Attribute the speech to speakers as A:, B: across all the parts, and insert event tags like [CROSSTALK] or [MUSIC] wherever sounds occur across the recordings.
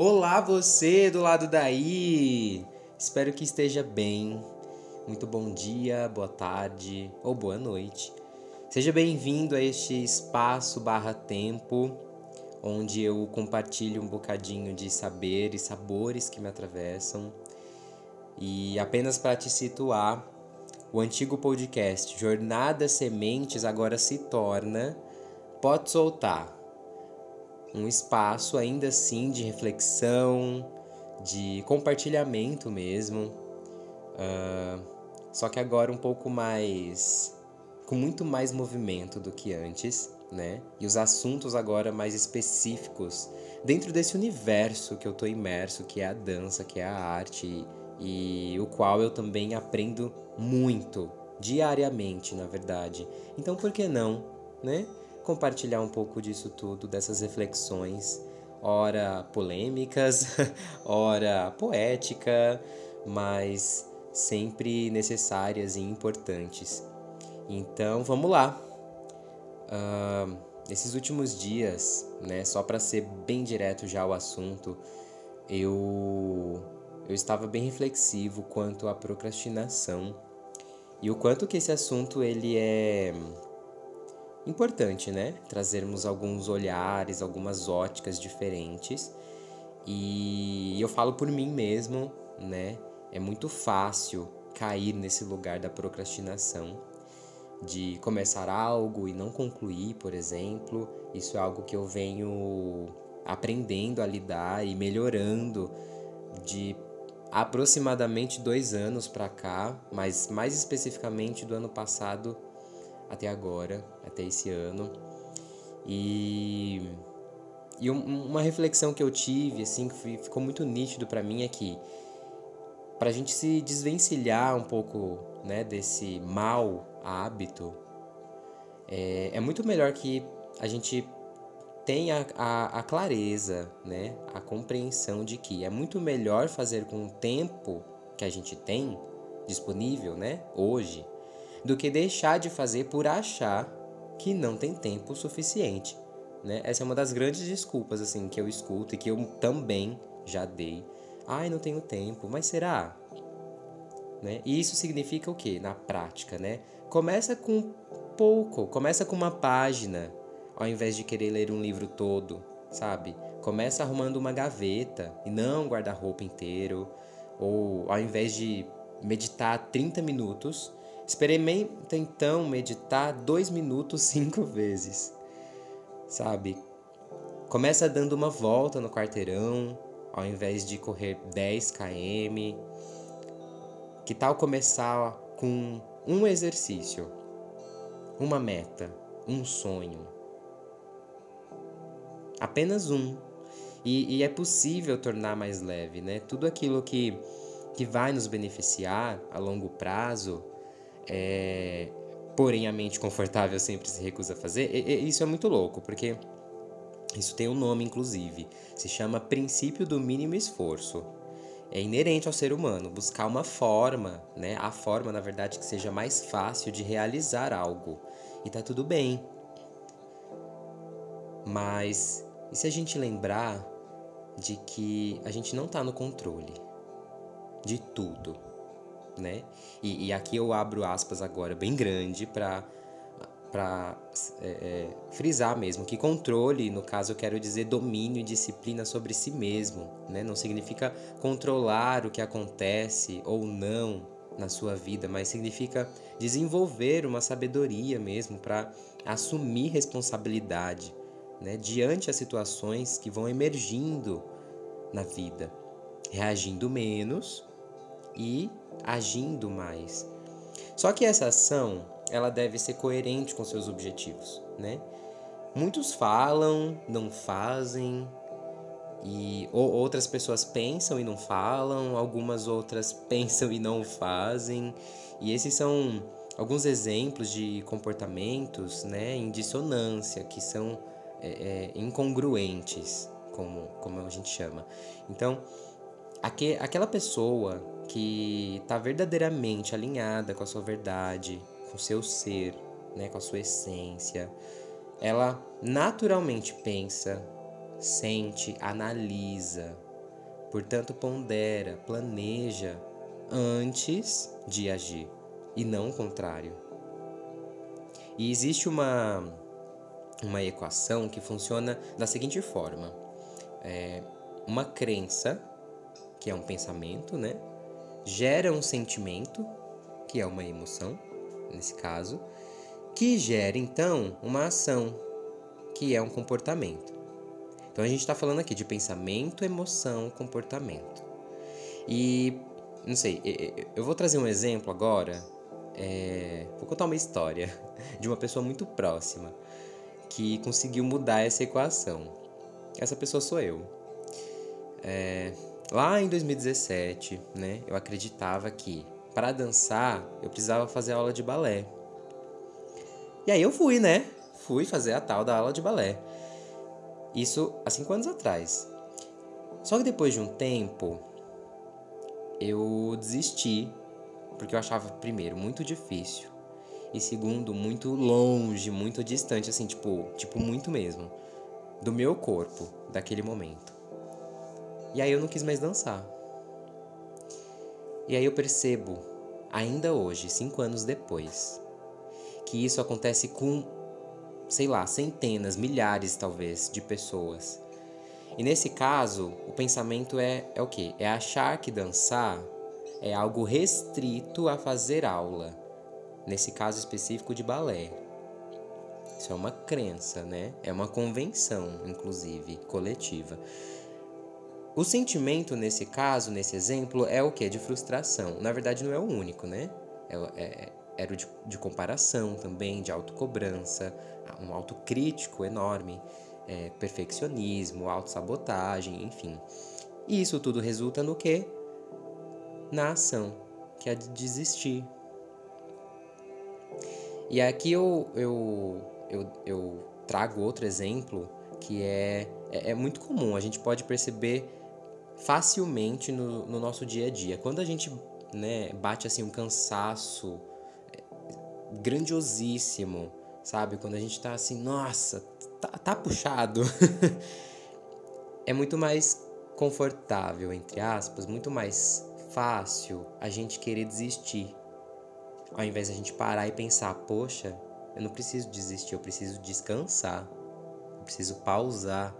A: Olá você do lado daí! Espero que esteja bem. Muito bom dia, boa tarde ou boa noite. Seja bem-vindo a este espaço barra tempo, onde eu compartilho um bocadinho de saber e sabores que me atravessam. E apenas para te situar, o antigo podcast Jornada Sementes agora se torna Pode Soltar um espaço ainda assim de reflexão, de compartilhamento mesmo. Uh, só que agora um pouco mais. com muito mais movimento do que antes, né? E os assuntos agora mais específicos dentro desse universo que eu tô imerso, que é a dança, que é a arte, e, e o qual eu também aprendo muito, diariamente, na verdade. Então por que não, né? Compartilhar um pouco disso tudo, dessas reflexões, ora polêmicas, [LAUGHS] ora poética, mas sempre necessárias e importantes. Então vamos lá. Uh, esses últimos dias, né, só para ser bem direto já ao assunto, eu eu estava bem reflexivo quanto à procrastinação e o quanto que esse assunto ele é importante, né? Trazermos alguns olhares, algumas óticas diferentes. E eu falo por mim mesmo, né? É muito fácil cair nesse lugar da procrastinação, de começar algo e não concluir, por exemplo. Isso é algo que eu venho aprendendo a lidar e melhorando de aproximadamente dois anos para cá, mas mais especificamente do ano passado até agora, até esse ano. E, e uma reflexão que eu tive, assim, que ficou muito nítido para mim é que para a gente se desvencilhar um pouco né, desse mau hábito, é, é muito melhor que a gente tenha a, a clareza, né, a compreensão de que é muito melhor fazer com o tempo que a gente tem disponível, né, hoje, do que deixar de fazer por achar que não tem tempo suficiente. Né? Essa é uma das grandes desculpas assim que eu escuto e que eu também já dei. Ai, não tenho tempo, mas será? Né? E isso significa o que na prática, né? Começa com pouco, começa com uma página, ao invés de querer ler um livro todo, sabe? Começa arrumando uma gaveta e não guarda-roupa inteiro, ou ao invés de meditar 30 minutos, Experimenta então meditar dois minutos [LAUGHS] cinco vezes, sabe? Começa dando uma volta no quarteirão, ao invés de correr 10 km. Que tal começar com um exercício, uma meta, um sonho? Apenas um. E, e, é possível tornar mais leve, né? Tudo aquilo que, que vai nos beneficiar a longo prazo é, porém a mente confortável sempre se recusa a fazer, e, e, isso é muito louco, porque isso tem um nome, inclusive. Se chama princípio do mínimo esforço. É inerente ao ser humano buscar uma forma, né? A forma, na verdade, que seja mais fácil de realizar algo. E tá tudo bem. Mas e se a gente lembrar de que a gente não tá no controle de tudo? Né? E, e aqui eu abro aspas agora bem grande para para é, é, frisar mesmo que controle, no caso eu quero dizer domínio e disciplina sobre si mesmo, né? Não significa controlar o que acontece ou não na sua vida, mas significa desenvolver uma sabedoria mesmo para assumir responsabilidade, né? Diante as situações que vão emergindo na vida, reagindo menos e agindo mais. Só que essa ação, ela deve ser coerente com seus objetivos, né? Muitos falam, não fazem, e ou, outras pessoas pensam e não falam, algumas outras [LAUGHS] pensam e não fazem. E esses são alguns exemplos de comportamentos né, em dissonância, que são é, é, incongruentes, como, como a gente chama. Então, aqu aquela pessoa que está verdadeiramente alinhada com a sua verdade, com o seu ser, né, com a sua essência, ela naturalmente pensa, sente, analisa, portanto, pondera, planeja antes de agir e não o contrário. E existe uma, uma equação que funciona da seguinte forma: é, uma crença, que é um pensamento, né? Gera um sentimento, que é uma emoção, nesse caso, que gera então uma ação, que é um comportamento. Então a gente está falando aqui de pensamento, emoção, comportamento. E não sei, eu vou trazer um exemplo agora. É, vou contar uma história [LAUGHS] de uma pessoa muito próxima que conseguiu mudar essa equação. Essa pessoa sou eu. É, lá em 2017, né, eu acreditava que para dançar eu precisava fazer aula de balé. E aí eu fui, né? Fui fazer a tal da aula de balé. Isso há cinco anos atrás. Só que depois de um tempo, eu desisti, porque eu achava, primeiro, muito difícil. E segundo, muito longe, muito distante, assim, tipo, tipo, muito mesmo. Do meu corpo, daquele momento. E aí eu não quis mais dançar. E aí eu percebo, ainda hoje, cinco anos depois, que isso acontece com, sei lá, centenas, milhares talvez, de pessoas. E nesse caso, o pensamento é, é o quê? É achar que dançar é algo restrito a fazer aula. Nesse caso específico de balé. Isso é uma crença, né? É uma convenção, inclusive, coletiva. O sentimento nesse caso, nesse exemplo, é o que? De frustração. Na verdade, não é o único, né? É, é, era o de, de comparação também, de autocobrança, um autocrítico enorme, é, perfeccionismo, autossabotagem, enfim. E isso tudo resulta no que? Na ação, que é de desistir. E aqui eu, eu, eu, eu trago outro exemplo que é, é, é muito comum, a gente pode perceber facilmente no, no nosso dia a dia. Quando a gente né, bate assim um cansaço é, grandiosíssimo, sabe? Quando a gente tá assim, nossa, tá, tá puxado. [LAUGHS] é muito mais confortável, entre aspas, muito mais fácil a gente querer desistir. Ao invés de a gente parar e pensar, poxa, eu não preciso desistir, eu preciso descansar. Eu preciso pausar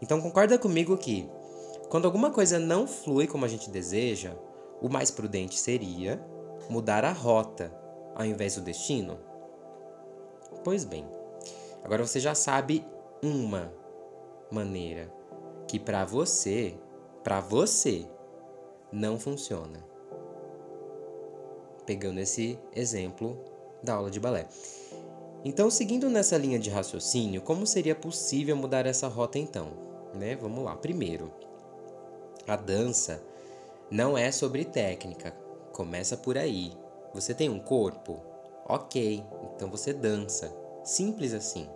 A: então concorda comigo que quando alguma coisa não flui como a gente deseja, o mais prudente seria mudar a rota ao invés do destino? Pois bem, agora você já sabe uma maneira que para você, para você, não funciona. Pegando esse exemplo da aula de balé. Então, seguindo nessa linha de raciocínio, como seria possível mudar essa rota então? Né? Vamos lá. Primeiro, a dança não é sobre técnica. Começa por aí. Você tem um corpo? Ok, então você dança. Simples assim,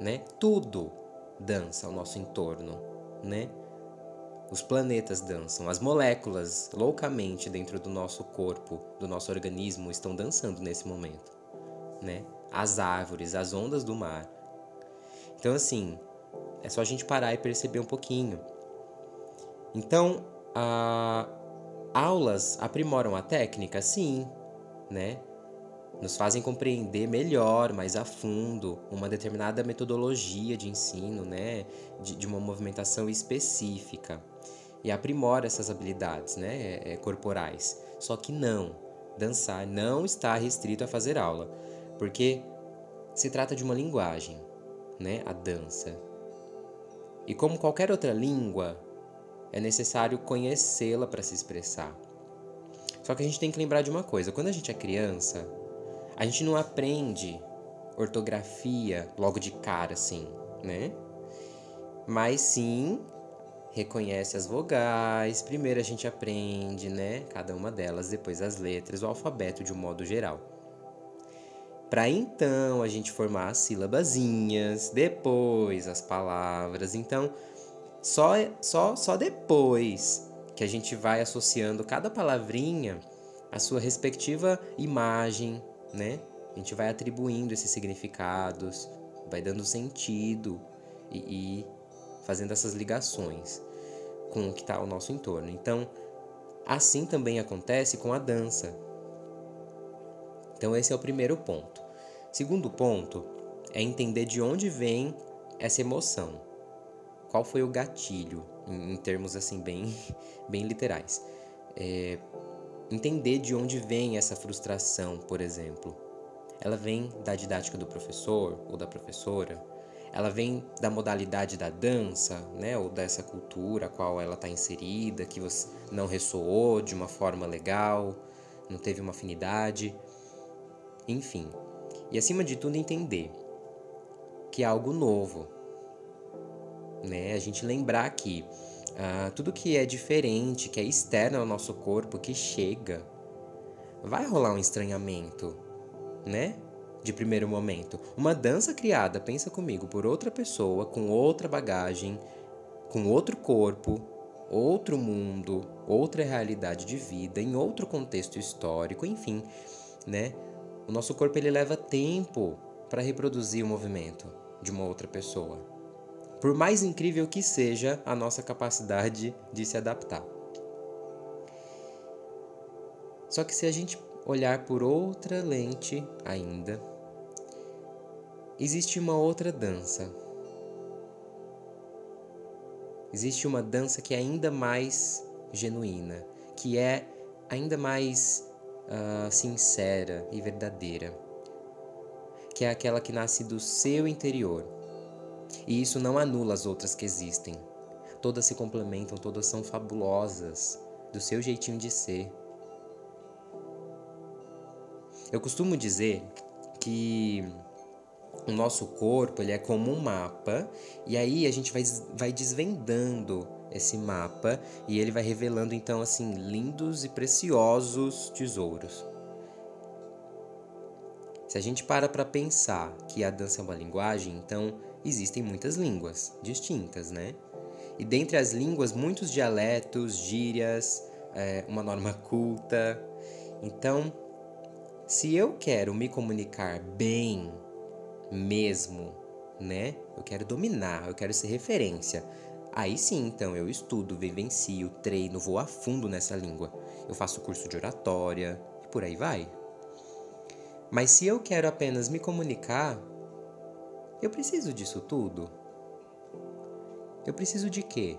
A: né? Tudo dança ao nosso entorno, né? Os planetas dançam, as moléculas loucamente dentro do nosso corpo, do nosso organismo, estão dançando nesse momento, né? As árvores, as ondas do mar. Então, assim, é só a gente parar e perceber um pouquinho. Então, a... aulas aprimoram a técnica? Sim, né? Nos fazem compreender melhor, mais a fundo, uma determinada metodologia de ensino, né? De, de uma movimentação específica. E aprimora essas habilidades, né? É, é, corporais. Só que não, dançar não está restrito a fazer aula, porque se trata de uma linguagem, né? A dança. E como qualquer outra língua, é necessário conhecê-la para se expressar. Só que a gente tem que lembrar de uma coisa: quando a gente é criança, a gente não aprende ortografia logo de cara assim, né? Mas sim reconhece as vogais. Primeiro a gente aprende, né? Cada uma delas, depois as letras, o alfabeto de um modo geral para então a gente formar as sílabazinhas, depois as palavras. Então, só só só depois que a gente vai associando cada palavrinha à sua respectiva imagem, né? A gente vai atribuindo esses significados, vai dando sentido e, e fazendo essas ligações. com o que está ao nosso entorno. Então, assim também acontece com a dança. Então, esse é o primeiro ponto. Segundo ponto é entender de onde vem essa emoção. Qual foi o gatilho, em, em termos assim bem, [LAUGHS] bem literais. É, entender de onde vem essa frustração, por exemplo. Ela vem da didática do professor ou da professora? Ela vem da modalidade da dança, né, ou dessa cultura a qual ela está inserida, que você não ressoou de uma forma legal, não teve uma afinidade, enfim. E acima de tudo entender que é algo novo, né? A gente lembrar que ah, tudo que é diferente, que é externo ao nosso corpo, que chega, vai rolar um estranhamento, né? De primeiro momento. Uma dança criada, pensa comigo, por outra pessoa, com outra bagagem, com outro corpo, outro mundo, outra realidade de vida, em outro contexto histórico, enfim, né? O nosso corpo ele leva tempo para reproduzir o movimento de uma outra pessoa. Por mais incrível que seja a nossa capacidade de se adaptar. Só que se a gente olhar por outra lente ainda, existe uma outra dança. Existe uma dança que é ainda mais genuína, que é ainda mais uh, sincera e verdadeira, que é aquela que nasce do seu interior. E isso não anula as outras que existem. Todas se complementam, todas são fabulosas, do seu jeitinho de ser. Eu costumo dizer que o nosso corpo ele é como um mapa e aí a gente vai, vai desvendando esse mapa e ele vai revelando então assim lindos e preciosos tesouros. Se a gente para para pensar que a dança é uma linguagem, então existem muitas línguas distintas, né? E dentre as línguas, muitos dialetos, gírias, é, uma norma culta. Então, se eu quero me comunicar bem mesmo, né? Eu quero dominar, eu quero ser referência. Aí sim, então, eu estudo, vivencio, treino, vou a fundo nessa língua. Eu faço curso de oratória e por aí vai. Mas se eu quero apenas me comunicar, eu preciso disso tudo? Eu preciso de quê?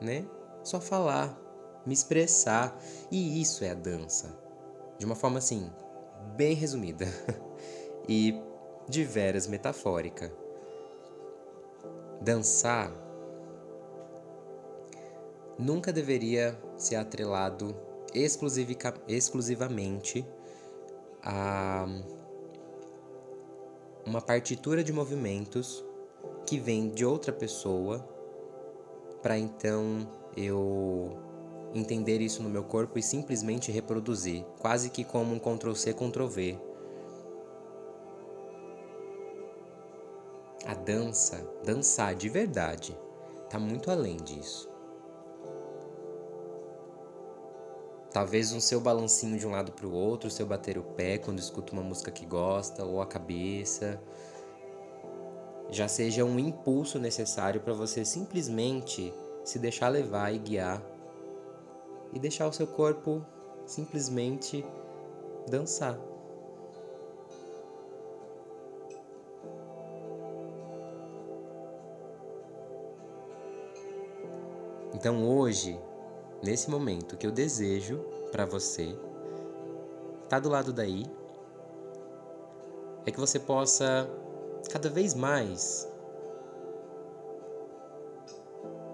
A: Né? Só falar, me expressar. E isso é a dança. De uma forma assim, bem resumida. [LAUGHS] e de veras metafórica. Dançar nunca deveria ser atrelado exclusivamente a uma partitura de movimentos que vem de outra pessoa para então eu entender isso no meu corpo e simplesmente reproduzir, quase que como um Ctrl C, Ctrl V. A dança, dançar de verdade, está muito além disso. Talvez um seu balancinho de um lado para o outro, seu bater o pé quando escuta uma música que gosta, ou a cabeça, já seja um impulso necessário para você simplesmente se deixar levar e guiar e deixar o seu corpo simplesmente dançar. Então hoje nesse momento que eu desejo para você, tá do lado daí, é que você possa cada vez mais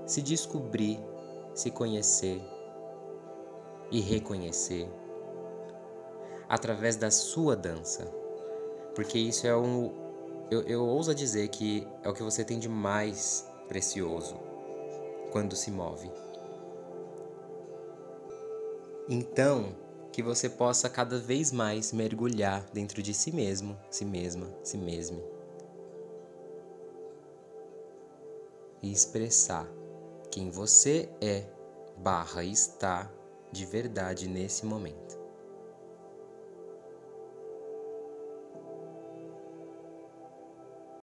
A: se descobrir, se conhecer e reconhecer através da sua dança. Porque isso é um. Eu, eu ouso dizer que é o que você tem de mais precioso quando se move. Então, que você possa cada vez mais mergulhar dentro de si mesmo, si mesma, si mesmo. E expressar quem você é barra está de verdade nesse momento.